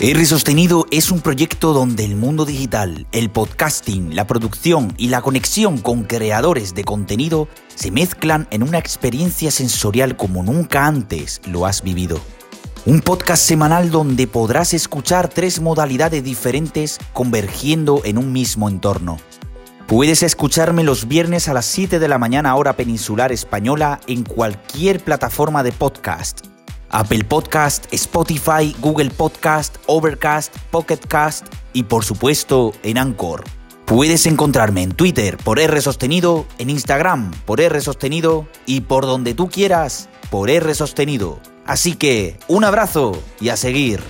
R Sostenido es un proyecto donde el mundo digital, el podcasting, la producción y la conexión con creadores de contenido se mezclan en una experiencia sensorial como nunca antes lo has vivido. Un podcast semanal donde podrás escuchar tres modalidades diferentes convergiendo en un mismo entorno. Puedes escucharme los viernes a las 7 de la mañana hora peninsular española en cualquier plataforma de podcast Apple Podcast, Spotify, Google Podcast, Overcast, Pocket Cast y por supuesto en Anchor. Puedes encontrarme en Twitter por R Sostenido, en Instagram por R Sostenido y por donde tú quieras por R Sostenido. Así que un abrazo y a seguir.